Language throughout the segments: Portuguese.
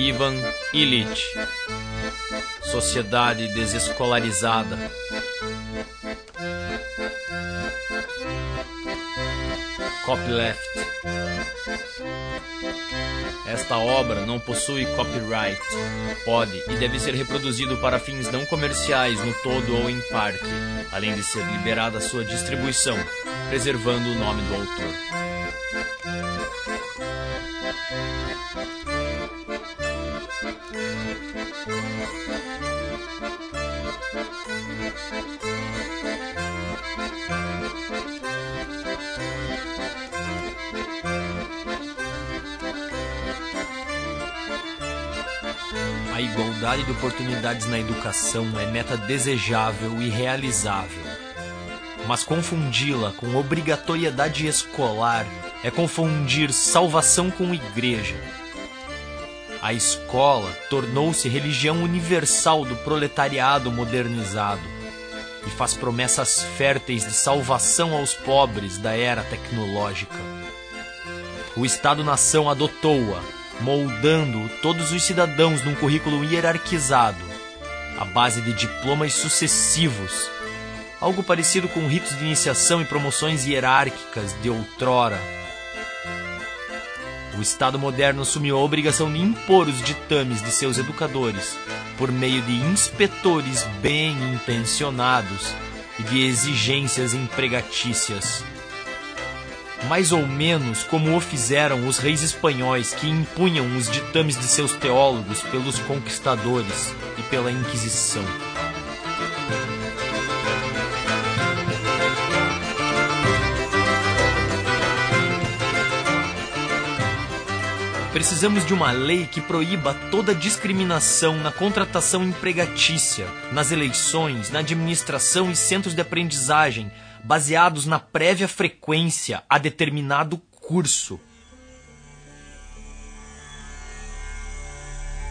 Ivan Illich Sociedade Desescolarizada Copyleft esta obra não possui copyright. Pode e deve ser reproduzido para fins não comerciais no todo ou em parte, além de ser liberada sua distribuição, preservando o nome do autor. Igualdade de oportunidades na educação é meta desejável e realizável. Mas confundi-la com obrigatoriedade escolar é confundir salvação com igreja. A escola tornou-se religião universal do proletariado modernizado e faz promessas férteis de salvação aos pobres da era tecnológica. O Estado-nação adotou-a moldando todos os cidadãos num currículo hierarquizado, à base de diplomas sucessivos, algo parecido com ritos de iniciação e promoções hierárquicas de outrora. O Estado moderno assumiu a obrigação de impor os ditames de seus educadores por meio de inspetores bem intencionados e de exigências empregatícias mais ou menos como o fizeram os reis espanhóis que impunham os ditames de seus teólogos pelos conquistadores e pela Inquisição. Precisamos de uma lei que proíba toda discriminação na contratação empregatícia, nas eleições, na administração e centros de aprendizagem, baseados na prévia frequência a determinado curso.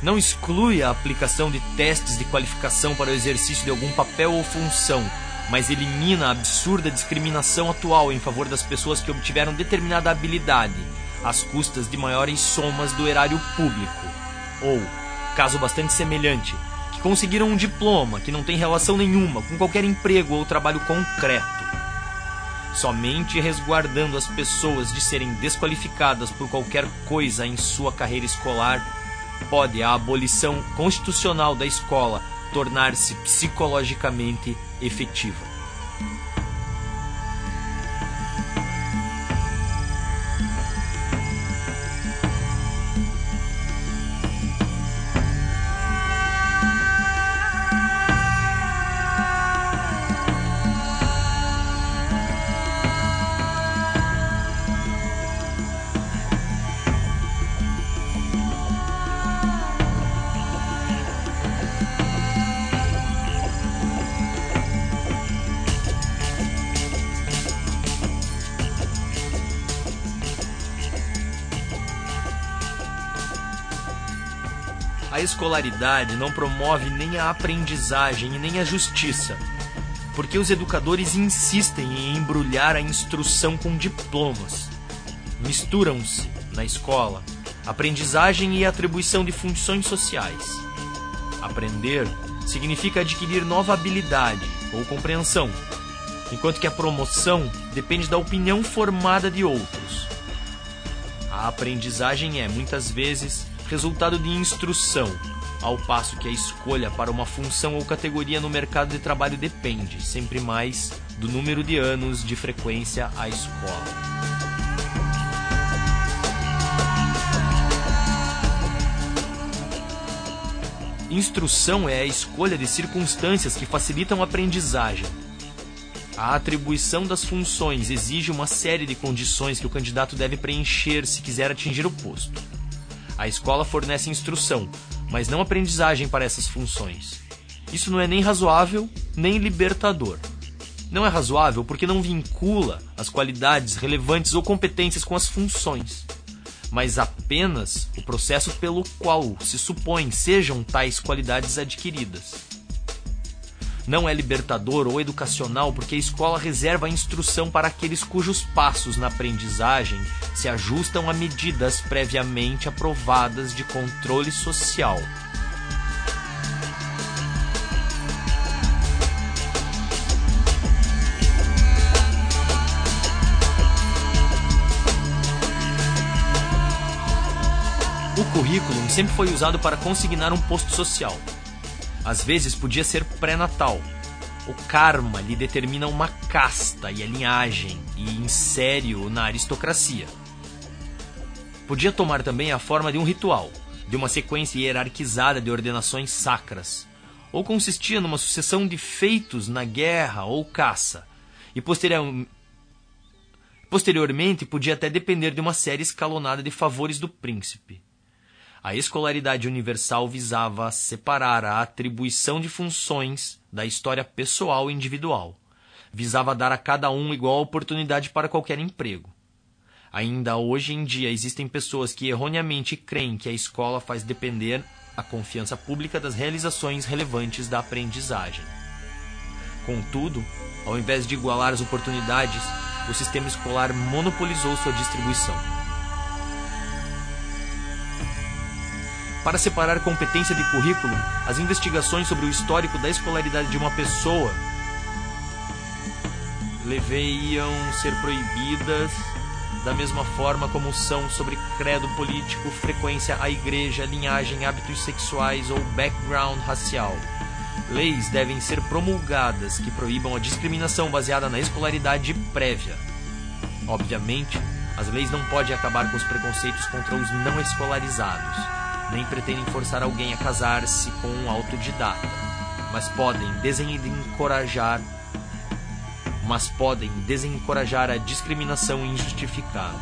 Não exclui a aplicação de testes de qualificação para o exercício de algum papel ou função, mas elimina a absurda discriminação atual em favor das pessoas que obtiveram determinada habilidade, às custas de maiores somas do erário público. Ou, caso bastante semelhante, que conseguiram um diploma que não tem relação nenhuma com qualquer emprego ou trabalho concreto. Somente resguardando as pessoas de serem desqualificadas por qualquer coisa em sua carreira escolar, pode a abolição constitucional da escola tornar-se psicologicamente efetiva. Escolaridade não promove nem a aprendizagem e nem a justiça, porque os educadores insistem em embrulhar a instrução com diplomas. Misturam-se, na escola, aprendizagem e atribuição de funções sociais. Aprender significa adquirir nova habilidade ou compreensão, enquanto que a promoção depende da opinião formada de outros. A aprendizagem é, muitas vezes, resultado de instrução, ao passo que a escolha para uma função ou categoria no mercado de trabalho depende, sempre mais, do número de anos de frequência à escola. Instrução é a escolha de circunstâncias que facilitam a aprendizagem. A atribuição das funções exige uma série de condições que o candidato deve preencher se quiser atingir o posto. A escola fornece instrução, mas não aprendizagem para essas funções. Isso não é nem razoável, nem libertador. Não é razoável porque não vincula as qualidades relevantes ou competências com as funções, mas apenas o processo pelo qual se supõe sejam tais qualidades adquiridas. Não é libertador ou educacional porque a escola reserva a instrução para aqueles cujos passos na aprendizagem se ajustam a medidas previamente aprovadas de controle social. O currículo sempre foi usado para consignar um posto social. Às vezes podia ser pré-natal. O karma lhe determina uma casta e a linhagem e insere-o na aristocracia. Podia tomar também a forma de um ritual, de uma sequência hierarquizada de ordenações sacras, ou consistia numa sucessão de feitos na guerra ou caça, e posterior... posteriormente podia até depender de uma série escalonada de favores do príncipe. A escolaridade universal visava separar a atribuição de funções da história pessoal e individual. Visava dar a cada um igual oportunidade para qualquer emprego. Ainda hoje em dia existem pessoas que erroneamente creem que a escola faz depender a confiança pública das realizações relevantes da aprendizagem. Contudo, ao invés de igualar as oportunidades, o sistema escolar monopolizou sua distribuição. Para separar competência de currículo, as investigações sobre o histórico da escolaridade de uma pessoa deveriam ser proibidas da mesma forma como são sobre credo político, frequência à igreja, linhagem, hábitos sexuais ou background racial. Leis devem ser promulgadas que proíbam a discriminação baseada na escolaridade prévia. Obviamente, as leis não podem acabar com os preconceitos contra os não escolarizados nem pretendem forçar alguém a casar-se com um autodidata, mas podem desencorajar mas podem desencorajar a discriminação injustificada.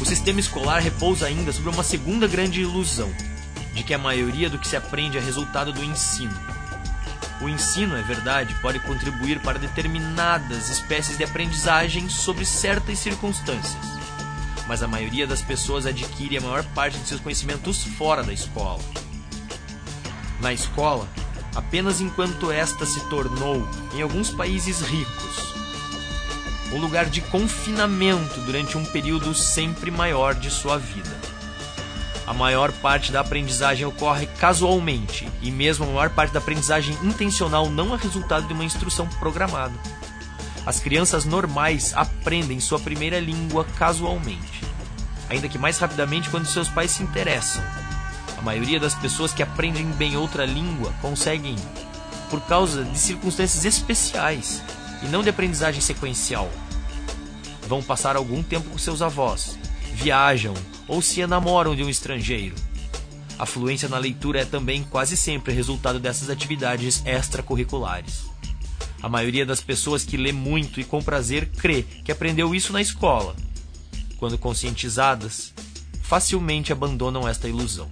O sistema escolar repousa ainda sobre uma segunda grande ilusão, de que a maioria do que se aprende é resultado do ensino o ensino, é verdade, pode contribuir para determinadas espécies de aprendizagem sobre certas circunstâncias, mas a maioria das pessoas adquire a maior parte de seus conhecimentos fora da escola. Na escola, apenas enquanto esta se tornou, em alguns países ricos, um lugar de confinamento durante um período sempre maior de sua vida a maior parte da aprendizagem ocorre casualmente, e mesmo a maior parte da aprendizagem intencional não é resultado de uma instrução programada. As crianças normais aprendem sua primeira língua casualmente, ainda que mais rapidamente quando seus pais se interessam. A maioria das pessoas que aprendem bem outra língua conseguem por causa de circunstâncias especiais e não de aprendizagem sequencial. Vão passar algum tempo com seus avós, viajam ou se enamoram de um estrangeiro. A fluência na leitura é também quase sempre resultado dessas atividades extracurriculares. A maioria das pessoas que lê muito e com prazer crê que aprendeu isso na escola. Quando conscientizadas, facilmente abandonam esta ilusão.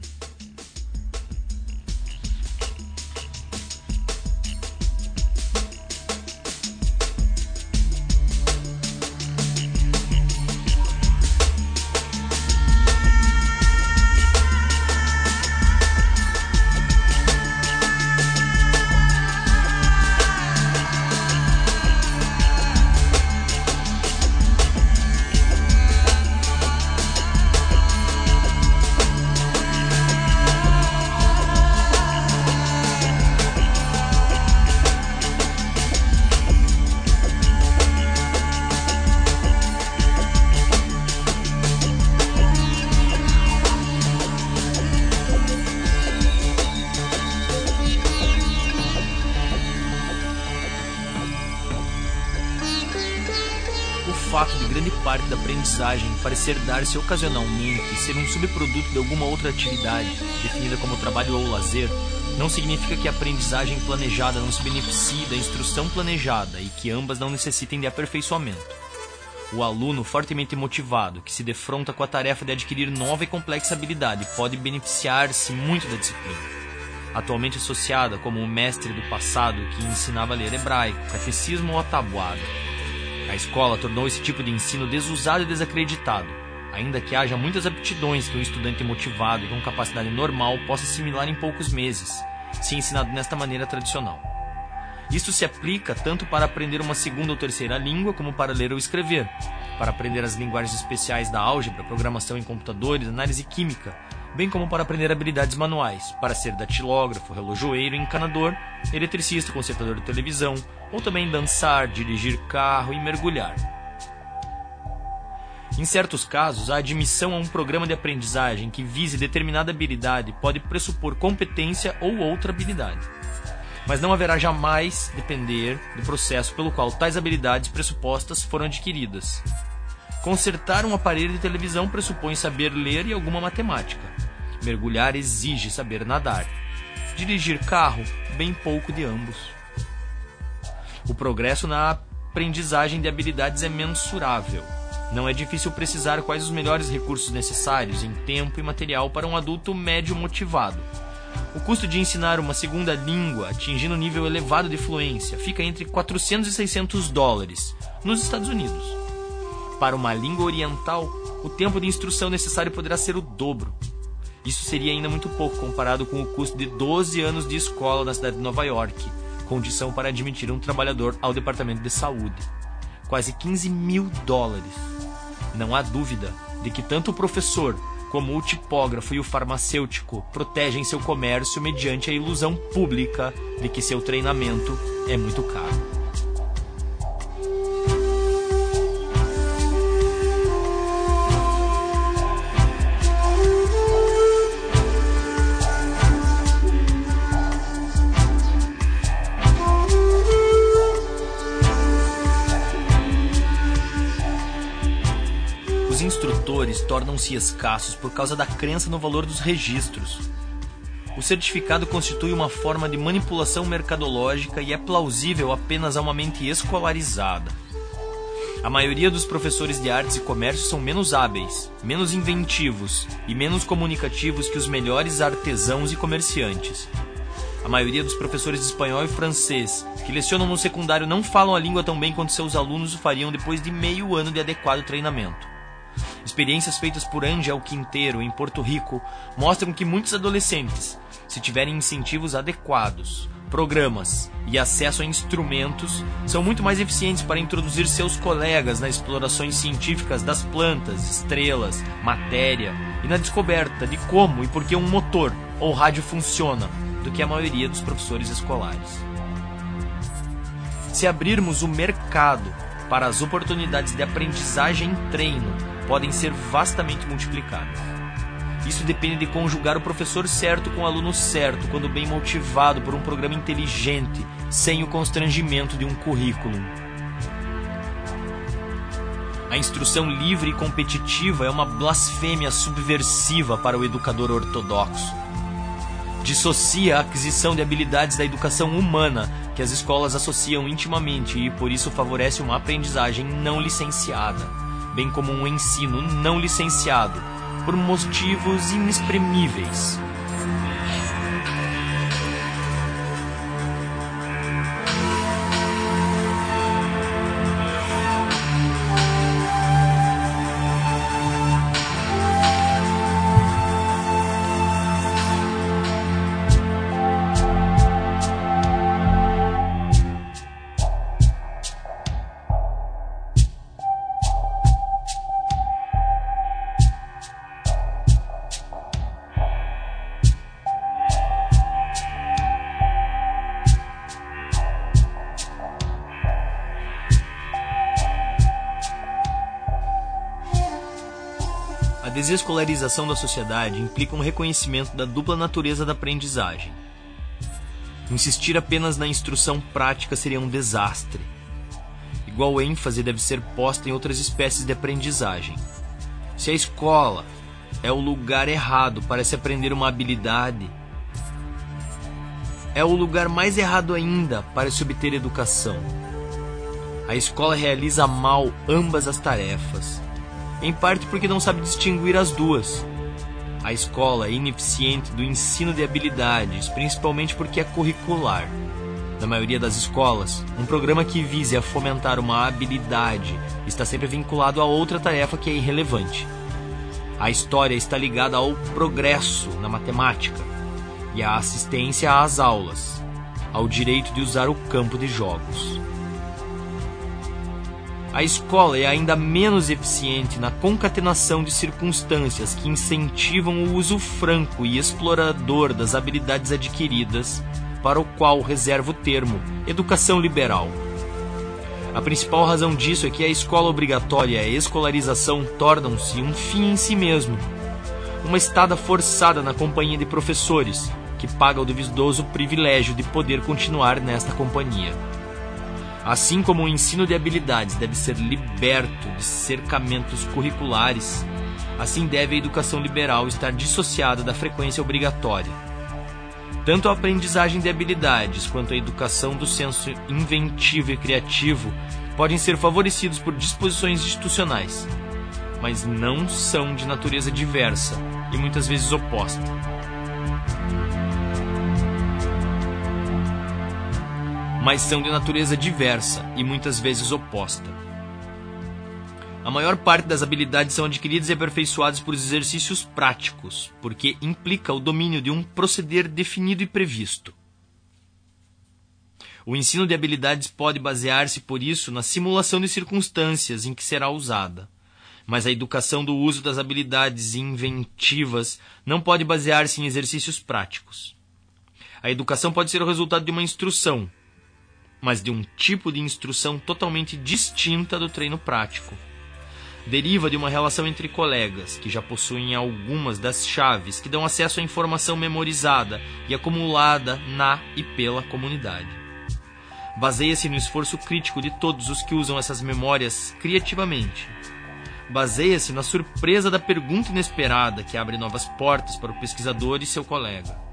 Aprendizagem parecer dar-se ocasionalmente e ser um subproduto de alguma outra atividade, definida como trabalho ou lazer, não significa que a aprendizagem planejada não se beneficie da instrução planejada e que ambas não necessitem de aperfeiçoamento. O aluno fortemente motivado, que se defronta com a tarefa de adquirir nova e complexa habilidade, pode beneficiar-se muito da disciplina. Atualmente associada como o mestre do passado que ensinava a ler hebraico, catecismo ou tabuada a escola tornou esse tipo de ensino desusado e desacreditado, ainda que haja muitas aptidões que um estudante motivado e com capacidade normal possa assimilar em poucos meses, se ensinado nesta maneira tradicional. Isto se aplica tanto para aprender uma segunda ou terceira língua, como para ler ou escrever, para aprender as linguagens especiais da álgebra, programação em computadores, análise química, bem como para aprender habilidades manuais, para ser datilógrafo, relojoeiro, encanador, eletricista, consertador de televisão, ou também dançar, dirigir carro e mergulhar. Em certos casos, a admissão a um programa de aprendizagem que vise determinada habilidade pode pressupor competência ou outra habilidade mas não haverá jamais depender do processo pelo qual tais habilidades pressupostas foram adquiridas. Consertar um aparelho de televisão pressupõe saber ler e alguma matemática. Mergulhar exige saber nadar. Dirigir carro, bem pouco de ambos. O progresso na aprendizagem de habilidades é mensurável. Não é difícil precisar quais os melhores recursos necessários em tempo e material para um adulto médio motivado o custo de ensinar uma segunda língua, atingindo um nível elevado de fluência, fica entre 400 e 600 dólares nos Estados Unidos. Para uma língua oriental, o tempo de instrução necessário poderá ser o dobro. Isso seria ainda muito pouco comparado com o custo de 12 anos de escola na cidade de Nova York, condição para admitir um trabalhador ao departamento de saúde. Quase 15 mil dólares. Não há dúvida de que tanto o professor como o tipógrafo e o farmacêutico protegem seu comércio mediante a ilusão pública de que seu treinamento é muito caro. Tornam-se escassos por causa da crença no valor dos registros. O certificado constitui uma forma de manipulação mercadológica e é plausível apenas a uma mente escolarizada. A maioria dos professores de artes e comércio são menos hábeis, menos inventivos e menos comunicativos que os melhores artesãos e comerciantes. A maioria dos professores de espanhol e francês que lecionam no secundário não falam a língua tão bem quanto seus alunos o fariam depois de meio ano de adequado treinamento. Experiências feitas por Angel Quinteiro em Porto Rico mostram que muitos adolescentes, se tiverem incentivos adequados, programas e acesso a instrumentos, são muito mais eficientes para introduzir seus colegas nas explorações científicas das plantas, estrelas, matéria e na descoberta de como e por que um motor ou rádio funciona do que a maioria dos professores escolares. Se abrirmos o mercado para as oportunidades de aprendizagem e treino podem ser vastamente multiplicadas. Isso depende de conjugar o professor certo com o aluno certo, quando bem motivado por um programa inteligente, sem o constrangimento de um currículo. A instrução livre e competitiva é uma blasfêmia subversiva para o educador ortodoxo. Dissocia a aquisição de habilidades da educação humana, que as escolas associam intimamente e por isso favorece uma aprendizagem não licenciada bem como um ensino não licenciado, por motivos inexprimíveis. Desescolarização da sociedade implica um reconhecimento da dupla natureza da aprendizagem. Insistir apenas na instrução prática seria um desastre. Igual ênfase deve ser posta em outras espécies de aprendizagem. Se a escola é o lugar errado para se aprender uma habilidade, é o lugar mais errado ainda para se obter educação. A escola realiza mal ambas as tarefas em parte porque não sabe distinguir as duas. A escola é ineficiente do ensino de habilidades, principalmente porque é curricular. Na maioria das escolas, um programa que vise a fomentar uma habilidade está sempre vinculado a outra tarefa que é irrelevante. A história está ligada ao progresso na matemática e à assistência às aulas, ao direito de usar o campo de jogos. A escola é ainda menos eficiente na concatenação de circunstâncias que incentivam o uso franco e explorador das habilidades adquiridas, para o qual reserva o termo educação liberal. A principal razão disso é que a escola obrigatória e a escolarização tornam-se um fim em si mesmo, uma estada forçada na companhia de professores, que paga o duvidoso privilégio de poder continuar nesta companhia. Assim como o ensino de habilidades deve ser liberto de cercamentos curriculares, assim deve a educação liberal estar dissociada da frequência obrigatória. Tanto a aprendizagem de habilidades quanto a educação do senso inventivo e criativo podem ser favorecidos por disposições institucionais, mas não são de natureza diversa e muitas vezes oposta. Mas são de natureza diversa e muitas vezes oposta. A maior parte das habilidades são adquiridas e aperfeiçoadas por exercícios práticos, porque implica o domínio de um proceder definido e previsto. O ensino de habilidades pode basear-se, por isso, na simulação de circunstâncias em que será usada. Mas a educação do uso das habilidades inventivas não pode basear-se em exercícios práticos. A educação pode ser o resultado de uma instrução, mas de um tipo de instrução totalmente distinta do treino prático. Deriva de uma relação entre colegas, que já possuem algumas das chaves que dão acesso à informação memorizada e acumulada na e pela comunidade. Baseia-se no esforço crítico de todos os que usam essas memórias criativamente. Baseia-se na surpresa da pergunta inesperada que abre novas portas para o pesquisador e seu colega.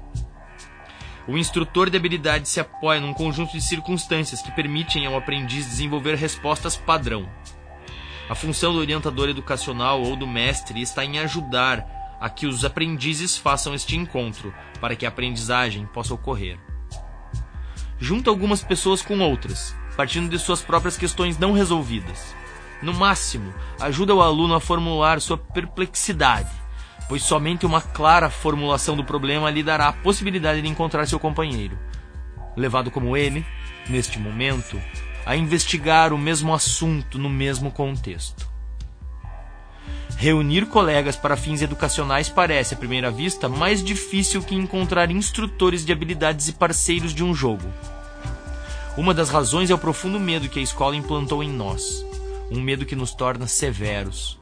O instrutor de habilidade se apoia num conjunto de circunstâncias que permitem ao aprendiz desenvolver respostas padrão. A função do orientador educacional ou do mestre está em ajudar a que os aprendizes façam este encontro, para que a aprendizagem possa ocorrer. Junta algumas pessoas com outras, partindo de suas próprias questões não resolvidas. No máximo, ajuda o aluno a formular sua perplexidade pois somente uma clara formulação do problema lhe dará a possibilidade de encontrar seu companheiro, levado como ele, neste momento, a investigar o mesmo assunto no mesmo contexto. Reunir colegas para fins educacionais parece, à primeira vista, mais difícil que encontrar instrutores de habilidades e parceiros de um jogo. Uma das razões é o profundo medo que a escola implantou em nós, um medo que nos torna severos,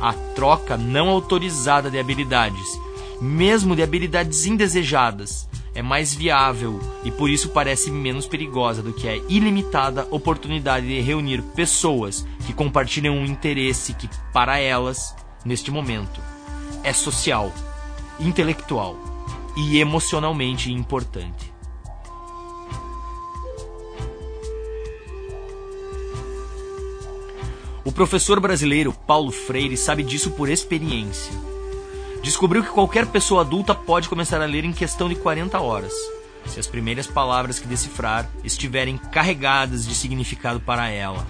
a troca não autorizada de habilidades, mesmo de habilidades indesejadas, é mais viável e por isso parece menos perigosa do que a ilimitada oportunidade de reunir pessoas que compartilham um interesse que, para elas, neste momento, é social, intelectual e emocionalmente importante. O professor brasileiro Paulo Freire sabe disso por experiência. Descobriu que qualquer pessoa adulta pode começar a ler em questão de 40 horas, se as primeiras palavras que decifrar estiverem carregadas de significado para ela.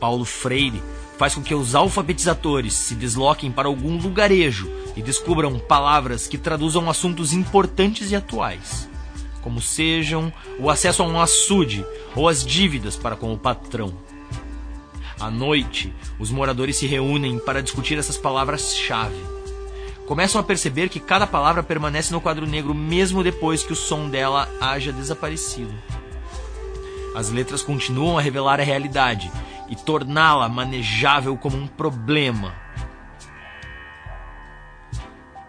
Paulo Freire faz com que os alfabetizadores se desloquem para algum lugarejo e descubram palavras que traduzam assuntos importantes e atuais, como sejam o acesso a um açude ou as dívidas para com o patrão. À noite, os moradores se reúnem para discutir essas palavras-chave. Começam a perceber que cada palavra permanece no quadro negro mesmo depois que o som dela haja desaparecido. As letras continuam a revelar a realidade e torná-la manejável como um problema.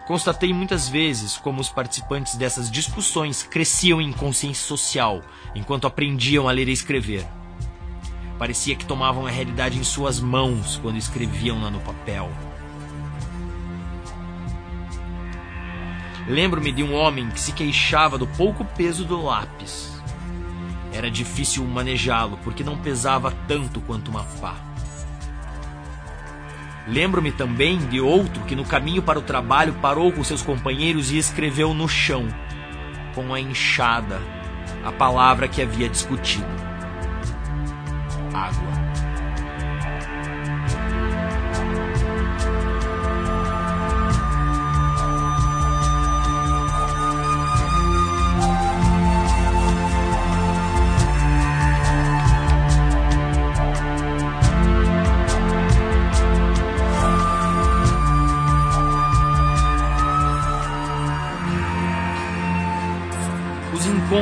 Constatei muitas vezes como os participantes dessas discussões cresciam em consciência social enquanto aprendiam a ler e escrever. Parecia que tomavam a realidade em suas mãos quando escreviam lá no papel. Lembro-me de um homem que se queixava do pouco peso do lápis. Era difícil manejá-lo porque não pesava tanto quanto uma pá. Lembro-me também de outro que no caminho para o trabalho parou com seus companheiros e escreveu no chão, com a enxada, a palavra que havia discutido Oswald.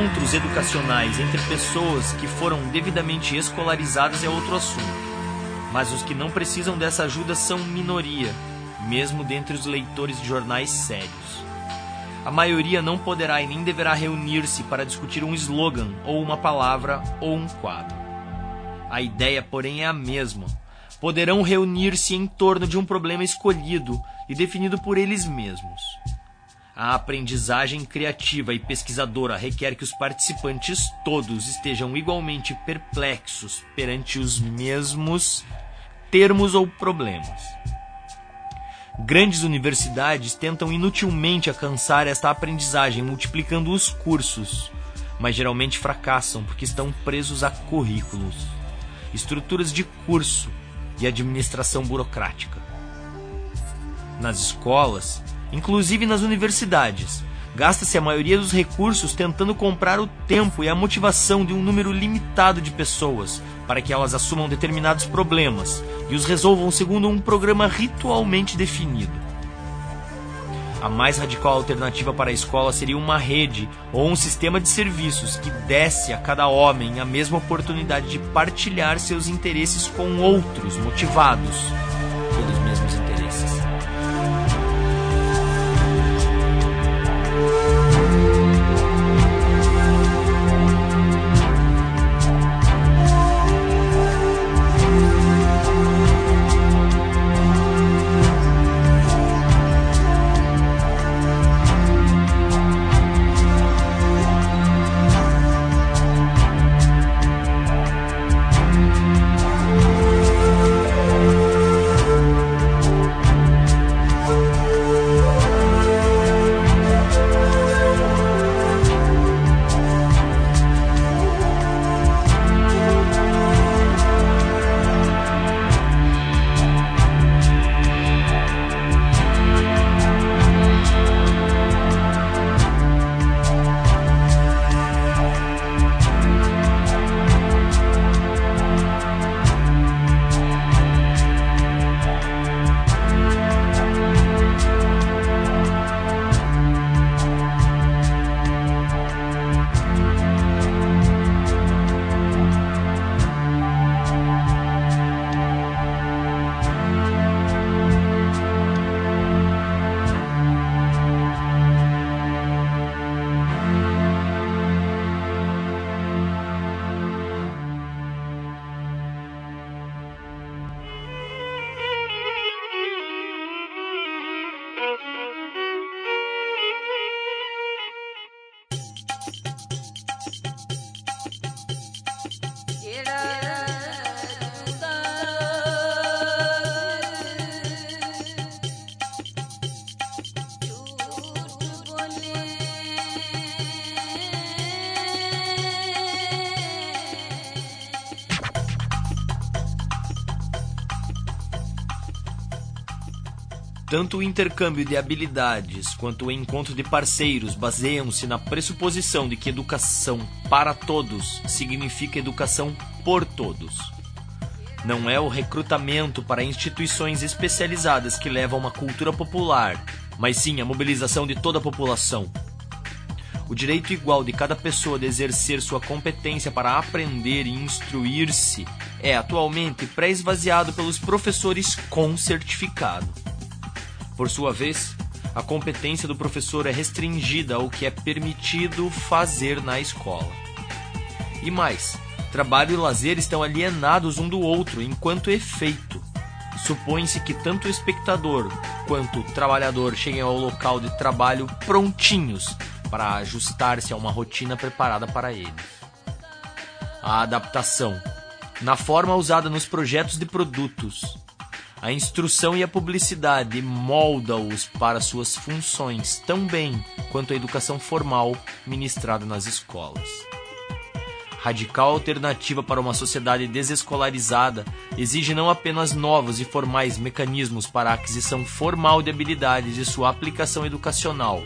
Encontros educacionais entre pessoas que foram devidamente escolarizadas é outro assunto. Mas os que não precisam dessa ajuda são minoria, mesmo dentre os leitores de jornais sérios. A maioria não poderá e nem deverá reunir-se para discutir um slogan, ou uma palavra, ou um quadro. A ideia, porém, é a mesma. Poderão reunir-se em torno de um problema escolhido e definido por eles mesmos. A aprendizagem criativa e pesquisadora requer que os participantes todos estejam igualmente perplexos perante os mesmos termos ou problemas. Grandes universidades tentam inutilmente alcançar esta aprendizagem multiplicando os cursos, mas geralmente fracassam porque estão presos a currículos, estruturas de curso e administração burocrática. Nas escolas, inclusive nas universidades, gasta-se a maioria dos recursos tentando comprar o tempo e a motivação de um número limitado de pessoas para que elas assumam determinados problemas e os resolvam segundo um programa ritualmente definido. A mais radical alternativa para a escola seria uma rede ou um sistema de serviços que desse a cada homem a mesma oportunidade de partilhar seus interesses com outros motivados Tanto o intercâmbio de habilidades quanto o encontro de parceiros baseiam-se na pressuposição de que educação para todos significa educação por todos. Não é o recrutamento para instituições especializadas que leva a uma cultura popular, mas sim a mobilização de toda a população. O direito igual de cada pessoa de exercer sua competência para aprender e instruir-se é atualmente pré-esvaziado pelos professores com certificado. Por sua vez, a competência do professor é restringida ao que é permitido fazer na escola. E mais, trabalho e lazer estão alienados um do outro enquanto efeito. Supõe-se que tanto o espectador quanto o trabalhador cheguem ao local de trabalho prontinhos para ajustar-se a uma rotina preparada para eles. A adaptação, na forma usada nos projetos de produtos, a instrução e a publicidade molda-os para suas funções tão bem quanto a educação formal ministrada nas escolas. Radical alternativa para uma sociedade desescolarizada exige não apenas novos e formais mecanismos para a aquisição formal de habilidades e sua aplicação educacional,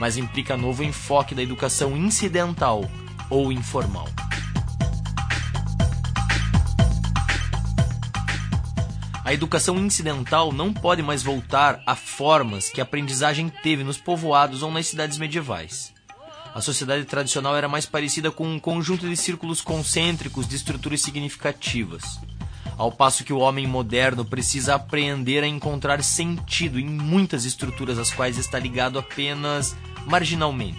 mas implica novo enfoque da educação incidental ou informal. A educação incidental não pode mais voltar a formas que a aprendizagem teve nos povoados ou nas cidades medievais. a sociedade tradicional era mais parecida com um conjunto de círculos concêntricos de estruturas significativas. Ao passo que o homem moderno precisa aprender a encontrar sentido em muitas estruturas às quais está ligado apenas marginalmente.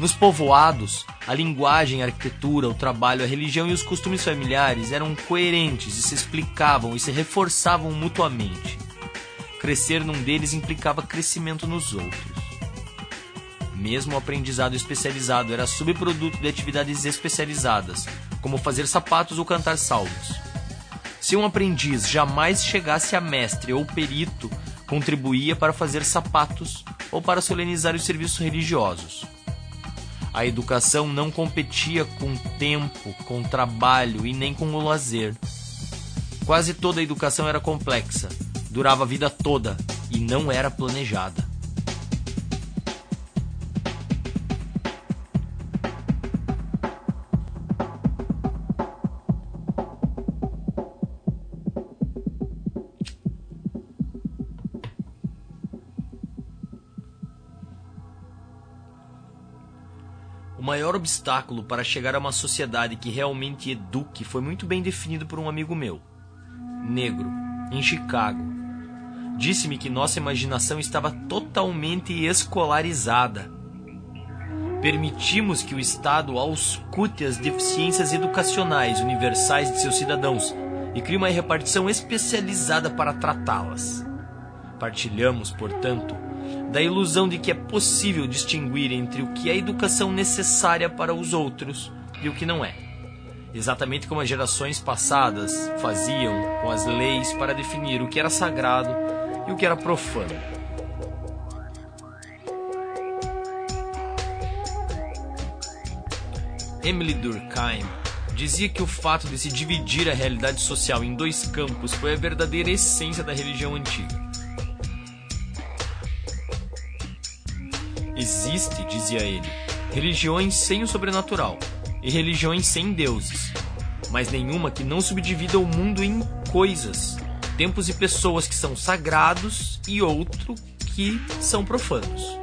Nos povoados, a linguagem, a arquitetura, o trabalho, a religião e os costumes familiares eram coerentes e se explicavam e se reforçavam mutuamente. Crescer num deles implicava crescimento nos outros. Mesmo o aprendizado especializado era subproduto de atividades especializadas, como fazer sapatos ou cantar salmos. Se um aprendiz jamais chegasse a mestre ou perito, contribuía para fazer sapatos ou para solenizar os serviços religiosos. A educação não competia com tempo, com trabalho e nem com o lazer. Quase toda a educação era complexa, durava a vida toda e não era planejada. Maior obstáculo para chegar a uma sociedade que realmente eduque foi muito bem definido por um amigo meu, negro, em Chicago. Disse-me que nossa imaginação estava totalmente escolarizada. Permitimos que o Estado auscute as deficiências educacionais universais de seus cidadãos e crie uma repartição especializada para tratá-las. Partilhamos, portanto, da ilusão de que é possível distinguir entre o que é educação necessária para os outros e o que não é. Exatamente como as gerações passadas faziam com as leis para definir o que era sagrado e o que era profano. Emily Durkheim dizia que o fato de se dividir a realidade social em dois campos foi a verdadeira essência da religião antiga. Existe, dizia ele, religiões sem o sobrenatural e religiões sem deuses, mas nenhuma que não subdivida o mundo em coisas, tempos e pessoas que são sagrados e outro que são profanos.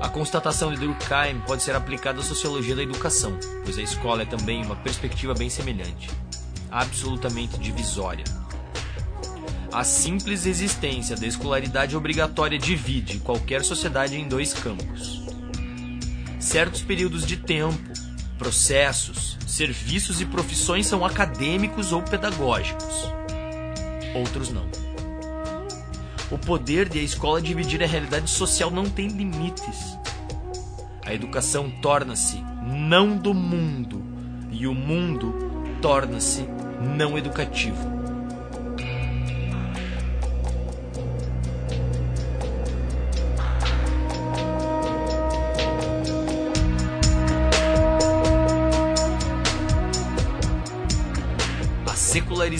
A constatação de Durkheim pode ser aplicada à sociologia da educação, pois a escola é também uma perspectiva bem semelhante, absolutamente divisória. A simples existência da escolaridade obrigatória divide qualquer sociedade em dois campos. Certos períodos de tempo, processos, serviços e profissões são acadêmicos ou pedagógicos. Outros não. O poder de a escola dividir a realidade social não tem limites. A educação torna-se não do mundo e o mundo torna-se não educativo.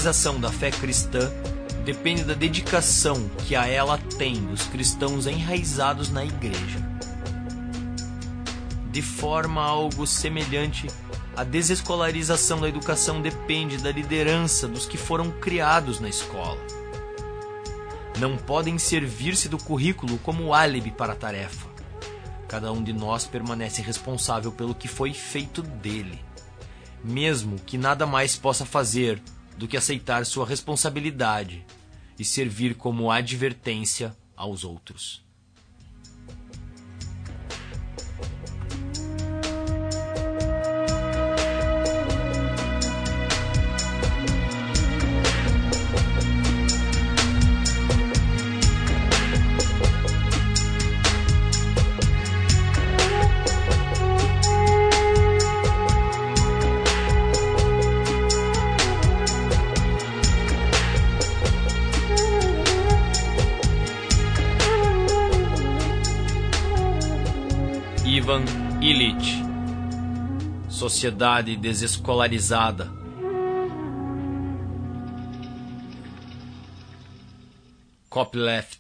Secularização da fé cristã depende da dedicação que a ela tem os cristãos enraizados na igreja. De forma algo semelhante, a desescolarização da educação depende da liderança dos que foram criados na escola. Não podem servir-se do currículo como álibi para a tarefa. Cada um de nós permanece responsável pelo que foi feito dele, mesmo que nada mais possa fazer do que aceitar sua responsabilidade e servir como advertência aos outros. Sociedade desescolarizada. Copyleft